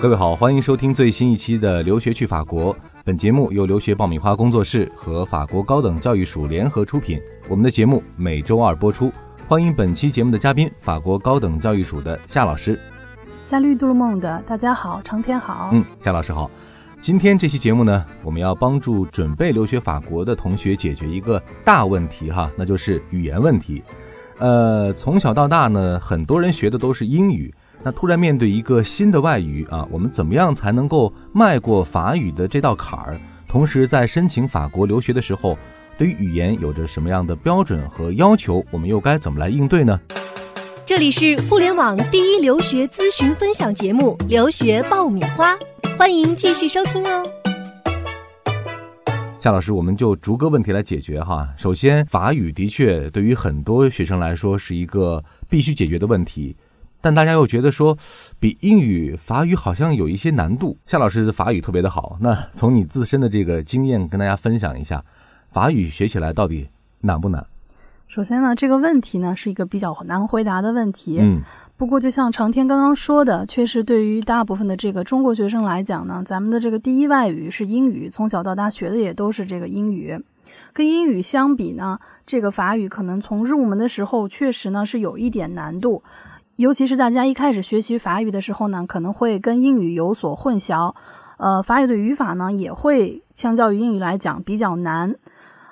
各位好，欢迎收听最新一期的《留学去法国》。本节目由留学爆米花工作室和法国高等教育署联合出品。我们的节目每周二播出。欢迎本期节目的嘉宾，法国高等教育署的夏老师。夏绿杜鲁梦的，大家好，长天好。嗯，夏老师好。今天这期节目呢，我们要帮助准备留学法国的同学解决一个大问题哈，那就是语言问题。呃，从小到大呢，很多人学的都是英语。那突然面对一个新的外语啊，我们怎么样才能够迈过法语的这道坎儿？同时，在申请法国留学的时候，对于语言有着什么样的标准和要求？我们又该怎么来应对呢？这里是互联网第一留学咨询分享节目《留学爆米花》，欢迎继续收听哦。夏老师，我们就逐个问题来解决哈。首先，法语的确对于很多学生来说是一个必须解决的问题。但大家又觉得说，比英语法语好像有一些难度。夏老师法语特别的好，那从你自身的这个经验跟大家分享一下，法语学起来到底难不难？首先呢，这个问题呢是一个比较难回答的问题。嗯。不过就像长天刚刚说的，确实对于大部分的这个中国学生来讲呢，咱们的这个第一外语是英语，从小到大学的也都是这个英语。跟英语相比呢，这个法语可能从入门的时候确实呢是有一点难度。尤其是大家一开始学习法语的时候呢，可能会跟英语有所混淆，呃，法语的语法呢也会相较于英语来讲比较难，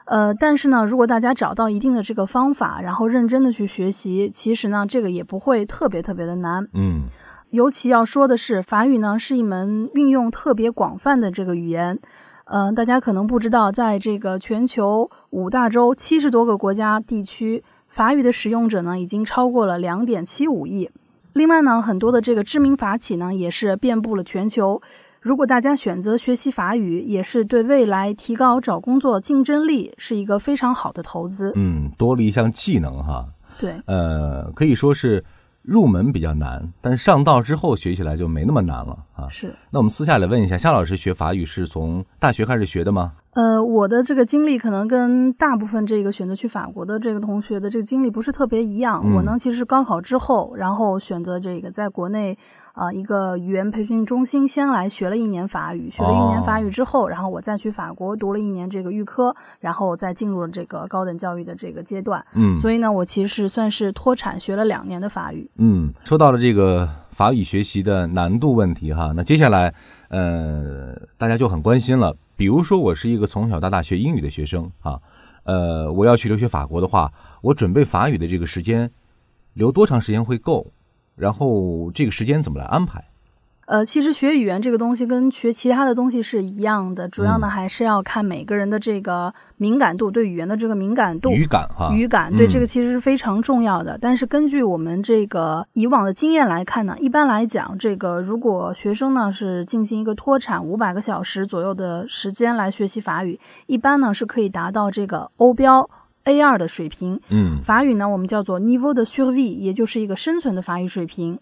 呃，但是呢，如果大家找到一定的这个方法，然后认真的去学习，其实呢，这个也不会特别特别的难。嗯，尤其要说的是，法语呢是一门运用特别广泛的这个语言，呃，大家可能不知道，在这个全球五大洲七十多个国家地区。法语的使用者呢，已经超过了两点七五亿。另外呢，很多的这个知名法企呢，也是遍布了全球。如果大家选择学习法语，也是对未来提高找工作竞争力是一个非常好的投资。嗯，多了一项技能哈。对，呃，可以说是入门比较难，但是上道之后学起来就没那么难了啊。是。那我们私下来问一下，夏老师学法语是从大学开始学的吗？呃，我的这个经历可能跟大部分这个选择去法国的这个同学的这个经历不是特别一样。我呢，其实是高考之后，然后选择这个在国内啊一个语言培训中心先来学了一年法语，学了一年法语之后，然后我再去法国读了一年这个预科，然后再进入了这个高等教育的这个阶段。嗯，所以呢，我其实算是脱产学了两年的法语。嗯，说到了这个法语学习的难度问题哈，那接下来呃大家就很关心了。比如说，我是一个从小到大学英语的学生啊，呃，我要去留学法国的话，我准备法语的这个时间留多长时间会够？然后这个时间怎么来安排？呃，其实学语言这个东西跟学其他的东西是一样的，主要呢还是要看每个人的这个敏感度，对语言的这个敏感度。语感哈。语感对这个其实是非常重要的。但是根据我们这个以往的经验来看呢，一般来讲，这个如果学生呢是进行一个脱产五百个小时左右的时间来学习法语，一般呢是可以达到这个欧标 A 二的水平。嗯，法语呢我们叫做 Niveau de survie，也就是一个生存的法语水平。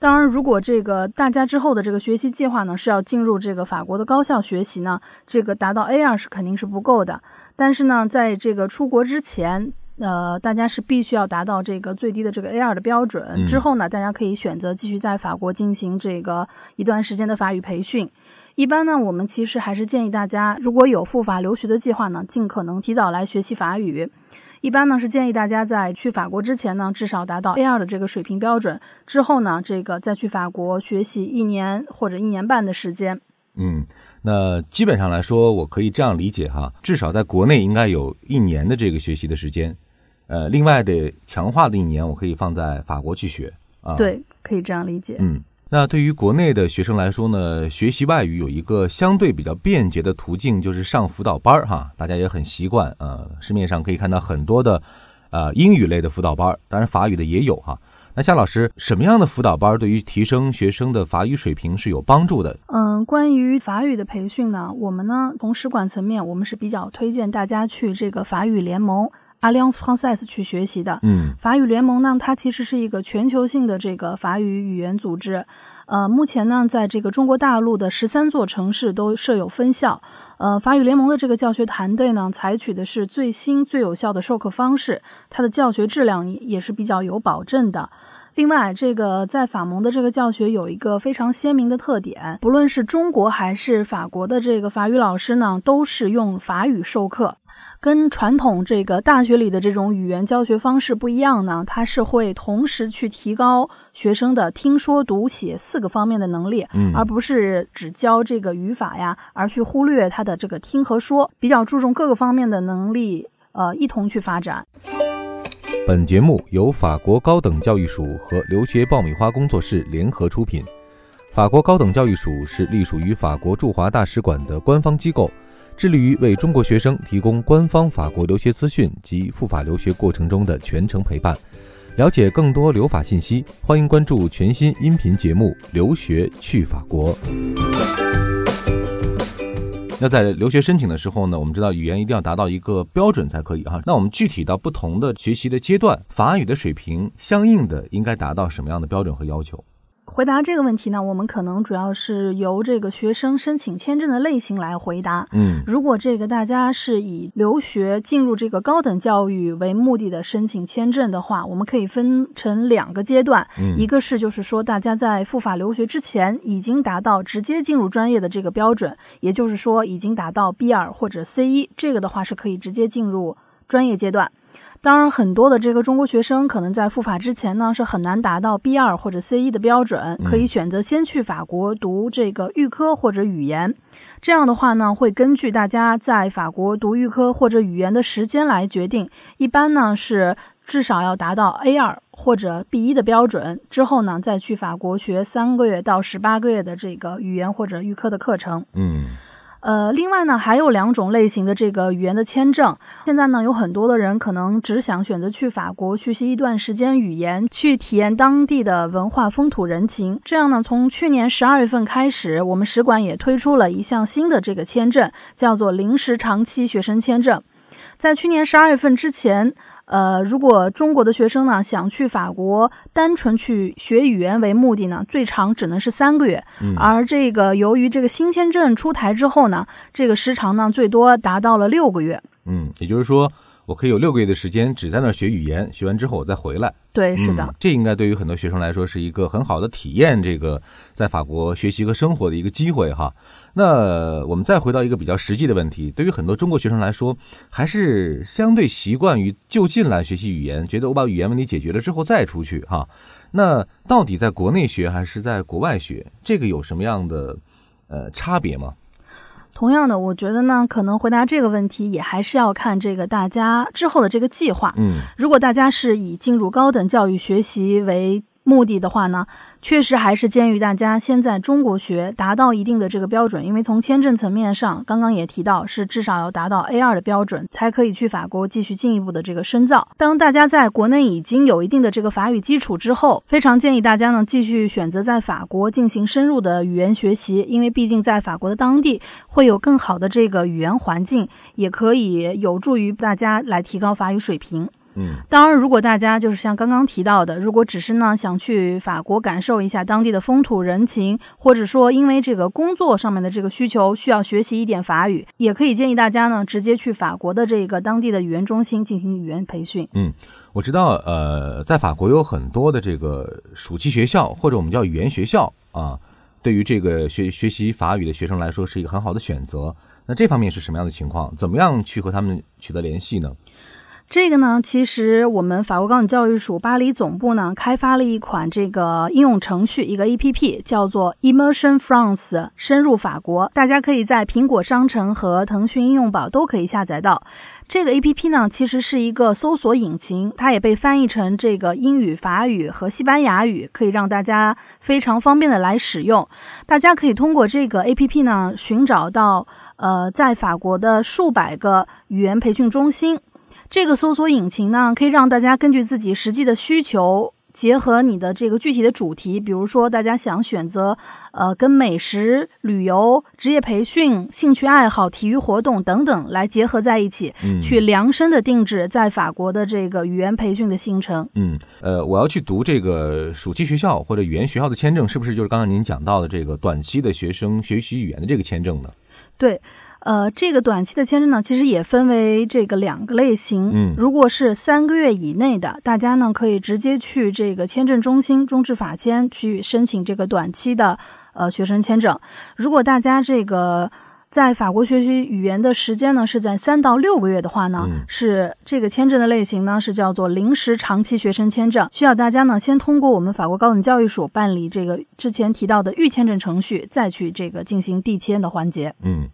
当然，如果这个大家之后的这个学习计划呢是要进入这个法国的高校学习呢，这个达到 A 二是肯定是不够的。但是呢，在这个出国之前，呃，大家是必须要达到这个最低的这个 A 二的标准。之后呢，大家可以选择继续在法国进行这个一段时间的法语培训。一般呢，我们其实还是建议大家，如果有赴法留学的计划呢，尽可能提早来学习法语。一般呢是建议大家在去法国之前呢，至少达到 A 二的这个水平标准。之后呢，这个再去法国学习一年或者一年半的时间。嗯，那基本上来说，我可以这样理解哈，至少在国内应该有一年的这个学习的时间。呃，另外的强化的一年，我可以放在法国去学啊。对，可以这样理解。嗯。那对于国内的学生来说呢，学习外语有一个相对比较便捷的途径，就是上辅导班儿哈。大家也很习惯，呃，市面上可以看到很多的，呃，英语类的辅导班，当然法语的也有哈。那夏老师，什么样的辅导班对于提升学生的法语水平是有帮助的？嗯，关于法语的培训呢，我们呢从使馆层面，我们是比较推荐大家去这个法语联盟。Alliance Française 去学习的，嗯，法语联盟呢，它其实是一个全球性的这个法语语言组织，呃，目前呢，在这个中国大陆的十三座城市都设有分校，呃，法语联盟的这个教学团队呢，采取的是最新最有效的授课方式，它的教学质量也是比较有保证的。另外，这个在法蒙的这个教学有一个非常鲜明的特点，不论是中国还是法国的这个法语老师呢，都是用法语授课。跟传统这个大学里的这种语言教学方式不一样呢，它是会同时去提高学生的听说读写四个方面的能力，嗯而不是只教这个语法呀，而去忽略他的这个听和说，比较注重各个方面的能力，呃，一同去发展。本节目由法国高等教育署和留学爆米花工作室联合出品。法国高等教育署是隶属于法国驻华大使馆的官方机构，致力于为中国学生提供官方法国留学资讯及赴法留学过程中的全程陪伴。了解更多留法信息，欢迎关注全新音频节目《留学去法国》。那在留学申请的时候呢，我们知道语言一定要达到一个标准才可以哈。那我们具体到不同的学习的阶段，法语的水平相应的应该达到什么样的标准和要求？回答这个问题呢，我们可能主要是由这个学生申请签证的类型来回答。嗯如果这个大家是以留学进入这个高等教育为目的的申请签证的话，我们可以分成两个阶段，嗯一个是就是说大家在赴法留学之前已经达到直接进入专业的这个标准，也就是说已经达到 B 二或者 C 一，这个的话是可以直接进入专业阶段。当然，很多的这个中国学生可能在赴法之前呢是很难达到 B 二或者 C 一的标准，可以选择先去法国读这个预科或者语言。这样的话呢，会根据大家在法国读预科或者语言的时间来决定。一般呢是至少要达到 A 二或者 B 一的标准，之后呢再去法国学三个月到十八个月的这个语言或者预科的课程。嗯呃，另外呢，还有两种类型的这个语言的签证。现在呢，有很多的人可能只想选择去法国学习一段时间语言，去体验当地的文化风土人情。这样呢，从去年十二月份开始，我们使馆也推出了一项新的这个签证，叫做临时长期学生签证。在去年十二月份之前，呃，如果中国的学生呢想去法国单纯去学语言为目的呢，最长只能是三个月。嗯而这个由于这个新签证出台之后呢，这个时长呢最多达到了六个月。嗯，也就是说，我可以有六个月的时间只在那儿学语言，学完之后我再回来。对，是的。嗯这应该对于很多学生来说是一个很好的体验这个在法国学习和生活的一个机会哈。那我们再回到一个比较实际的问题，对于很多中国学生来说，还是相对习惯于就近来学习语言，觉得我把语言问题解决了之后再出去哈。那到底在国内学还是在国外学，这个有什么样的呃差别吗？同样的，我觉得呢，可能回答这个问题也还是要看这个大家之后的这个计划。嗯如果大家是以进入高等教育学习为目的的话呢，确实还是建议大家先在中国学，达到一定的这个标准。因为从签证层面上，刚刚也提到，是至少要达到 A 二的标准，才可以去法国继续进一步的这个深造。当大家在国内已经有一定的这个法语基础之后，非常建议大家呢继续选择在法国进行深入的语言学习，因为毕竟在法国的当地会有更好的这个语言环境，也可以有助于大家来提高法语水平。嗯当然，如果大家就是像刚刚提到的，如果只是呢想去法国感受一下当地的风土人情，或者说因为这个工作上面的这个需求需要学习一点法语，也可以建议大家呢直接去法国的这个当地的语言中心进行语言培训。嗯我知道，呃，在法国有很多的这个暑期学校，或者我们叫语言学校啊，对于这个学学习法语的学生来说是一个很好的选择。那这方面是什么样的情况？怎么样去和他们取得联系呢？这个呢，其实我们法国高等教育署巴黎总部呢开发了一款这个应用程序，一个 APP，叫做 Immersion France，深入法国。大家可以在苹果商城和腾讯应用宝都可以下载到。这个 APP 呢，其实是一个搜索引擎，它也被翻译成这个英语、法语和西班牙语，可以让大家非常方便的来使用。大家可以通过这个 APP 呢，寻找到呃在法国的数百个语言培训中心。这个搜索引擎呢，可以让大家根据自己实际的需求，结合你的这个具体的主题，比如说大家想选择呃跟美食、旅游、职业培训、兴趣爱好、体育活动等等来结合在一起，嗯去量身的定制在法国的这个语言培训的行程。嗯，呃，我要去读这个暑期学校或者语言学校的签证，是不是就是刚刚您讲到的这个短期的学生学习语言的这个签证呢？对，呃，这个短期的签证呢，其实也分为这个两个类型。嗯如果是三个月以内的，大家呢可以直接去这个签证中心中质法签去申请这个短期的呃学生签证。如果大家这个在法国学习语言的时间呢是在三到六个月的话呢，嗯是这个签证的类型呢是叫做临时长期学生签证，需要大家呢先通过我们法国高等教育署办理这个之前提到的预签证程序，再去这个进行递签的环节。嗯，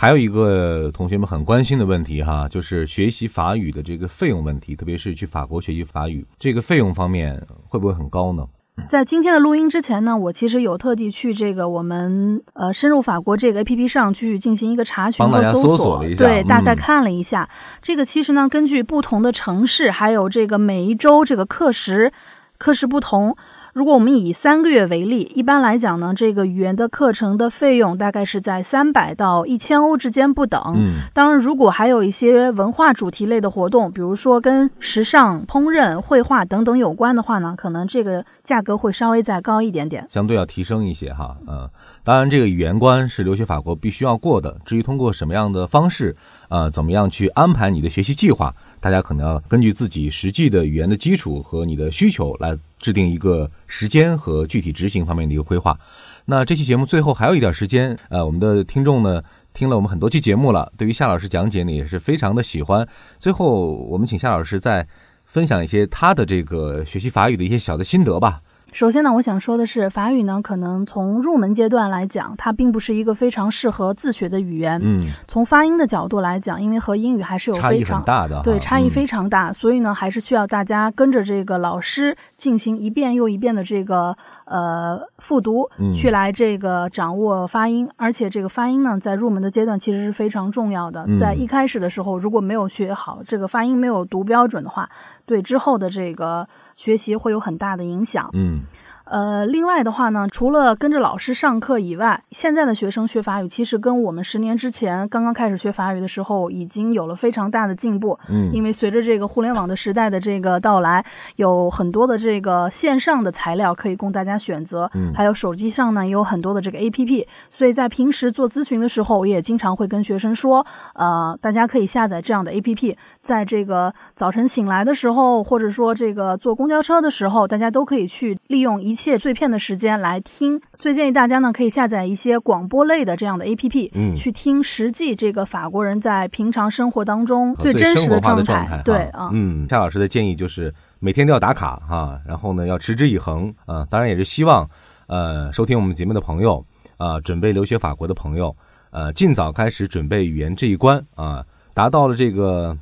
还有一个同学们很关心的问题哈，就是学习法语的这个费用问题，特别是去法国学习法语，这个费用方面会不会很高呢？在今天的录音之前呢，我其实有特地去这个我们呃深入法国这个 A P P 上去进行一个查询和搜索，搜索了一下对，嗯大概看了一下。这个其实呢，根据不同的城市，还有这个每一周这个课时课时不同。如果我们以三个月为例，一般来讲呢，这个语言的课程的费用大概是在三百到一千欧之间不等。嗯当然，如果还有一些文化主题类的活动，比如说跟时尚、烹饪、绘画等等有关的话呢，可能这个价格会稍微再高一点点。相对要提升一些哈，嗯，当然这个语言关是留学法国必须要过的。至于通过什么样的方式，呃，怎么样去安排你的学习计划，大家可能要根据自己实际的语言的基础和你的需求来制定一个时间和具体执行方面的一个规划。那这期节目最后还有一点时间，呃，我们的听众呢听了我们很多期节目了，对于夏老师讲解呢也是非常的喜欢。最后，我们请夏老师再分享一些他的这个学习法语的一些小的心得吧。首先呢，我想说的是，法语呢，可能从入门阶段来讲，它并不是一个非常适合自学的语言。嗯，从发音的角度来讲，因为和英语还是有差异非常很大的，对，差异嗯非常大，所以呢，还是需要大家跟着这个老师进行一遍又一遍的这个呃复读，嗯去来这个掌握发音。而且这个发音呢，在入门的阶段其实是非常重要的。嗯在一开始的时候，如果没有学好这个发音，没有读标准的话，对之后的这个学习会有很大的影响。嗯呃，另外的话呢，除了跟着老师上课以外，现在的学生学法语其实跟我们十年之前刚刚开始学法语的时候已经有了非常大的进步。嗯，因为随着这个互联网的时代的这个到来，有很多的这个线上的材料可以供大家选择，嗯还有手机上呢也有很多的这个 A P P，所以在平时做咨询的时候，我也经常会跟学生说，呃，大家可以下载这样的 A P P，在这个早晨醒来的时候，或者说这个坐公交车的时候，大家都可以去利用一切碎片的时间来听。最建议大家呢可以下载一些广播类的这样的 A P P，嗯。去听实际这个法国人在平常生活当中最真实的状态，对啊，嗯，夏老师的建议就是每天都要打卡哈，然后呢要持之以恒啊，当然也是希望呃收听我们节目的朋友啊，准备留学法国的朋友呃尽早开始准备语言这一关啊，达到了这个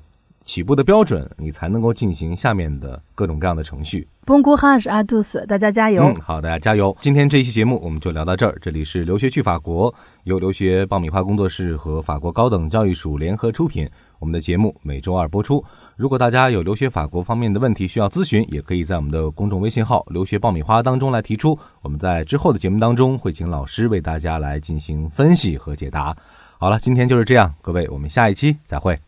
起步的标准，你才能够进行下面的各种各样的程序。Bon courage à tous，大家加油！嗯，好，大家加油！今天这一期节目我们就聊到这儿。这里是留学去法国，由留学爆米花工作室和法国高等教育署联合出品。我们的节目每周二播出。如果大家有留学法国方面的问题需要咨询，也可以在我们的公众微信号“留学爆米花”当中来提出。我们在之后的节目当中会请老师为大家来进行分析和解答。好了，今天就是这样，各位，我们下一期再会。